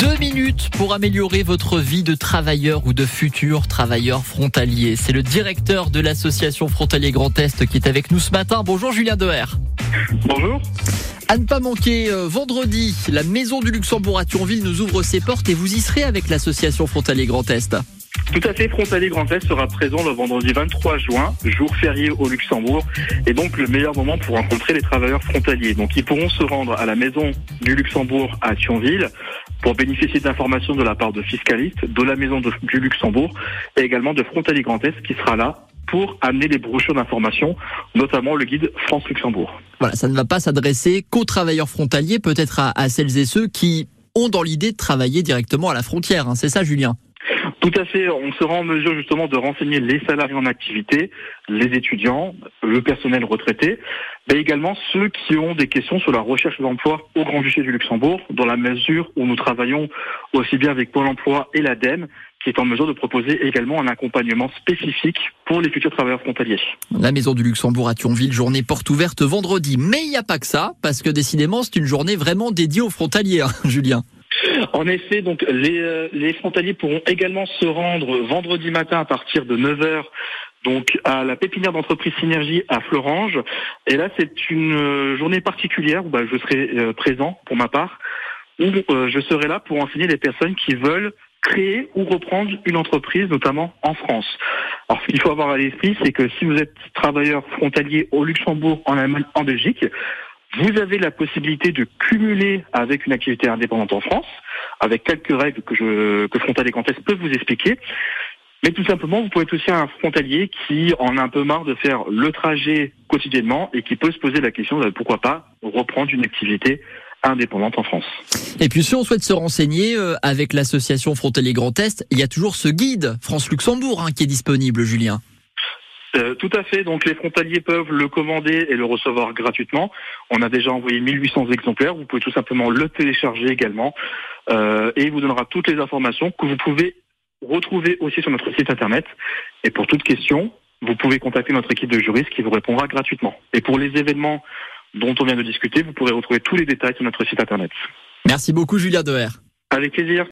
Deux minutes pour améliorer votre vie de travailleur ou de futur travailleur frontalier. C'est le directeur de l'association Frontalier Grand Est qui est avec nous ce matin. Bonjour Julien Deher. Bonjour. À ne pas manquer, euh, vendredi, la Maison du Luxembourg à Thionville nous ouvre ses portes et vous y serez avec l'association Frontalier Grand Est. Tout à fait, Frontalier Grand Est sera présent le vendredi 23 juin, jour férié au Luxembourg, et donc le meilleur moment pour rencontrer les travailleurs frontaliers. Donc ils pourront se rendre à la Maison du Luxembourg à Thionville pour bénéficier d'informations de la part de fiscalistes, de la Maison du Luxembourg et également de Frontalier Grand Est qui sera là pour amener les brochures d'informations, notamment le guide France-Luxembourg. Voilà, ça ne va pas s'adresser qu'aux travailleurs frontaliers, peut-être à, à celles et ceux qui ont dans l'idée de travailler directement à la frontière. hein. C'est ça, Julien? Tout à fait. On sera en mesure justement de renseigner les salariés en activité, les étudiants, le personnel retraité, mais également ceux qui ont des questions sur la recherche d'emploi au Grand-Duché du Luxembourg, dans la mesure où nous travaillons aussi bien avec Pôle emploi et l'ADEME, qui est en mesure de proposer également un accompagnement spécifique pour les futurs travailleurs frontaliers. La Maison du Luxembourg à Thionville, journée porte ouverte vendredi. Mais il n'y a pas que ça, parce que décidément, c'est une journée vraiment dédiée aux frontaliers, hein, Julien. En effet, donc les, euh, les frontaliers pourront également se rendre vendredi matin à partir de 9h donc à la pépinière d'entreprise Synergie à Florange. Et là, c'est une euh, journée particulière où bah, je serai euh, présent pour ma part, où je serai là pour enseigner les personnes qui veulent créer ou reprendre une entreprise, notamment en France. Alors, ce qu'il faut avoir à l'esprit, c'est que si vous êtes travailleur frontalier au Luxembourg, en Allemagne, en Belgique, vous avez la possibilité de cumuler avec une activité indépendante en France, avec quelques règles que, je, que Frontalier Grand Est peut vous expliquer. Mais tout simplement, vous pouvez être aussi un frontalier qui en a un peu marre de faire le trajet quotidiennement et qui peut se poser la question de pourquoi pas reprendre une activité indépendante en France. Et puis, si on souhaite se renseigner euh, avec l'association Frontalier Grand Est, il y a toujours ce guide France-Luxembourg hein, qui est disponible, Julien. Euh, tout à fait. Donc les frontaliers peuvent le commander et le recevoir gratuitement. On a déjà envoyé 1800 exemplaires. Vous pouvez tout simplement le télécharger également euh, et il vous donnera toutes les informations que vous pouvez retrouver aussi sur notre site internet. Et pour toute question, vous pouvez contacter notre équipe de juristes qui vous répondra gratuitement. Et pour les événements dont on vient de discuter, vous pourrez retrouver tous les détails sur notre site internet. Merci beaucoup, Julien Deher. Avec plaisir.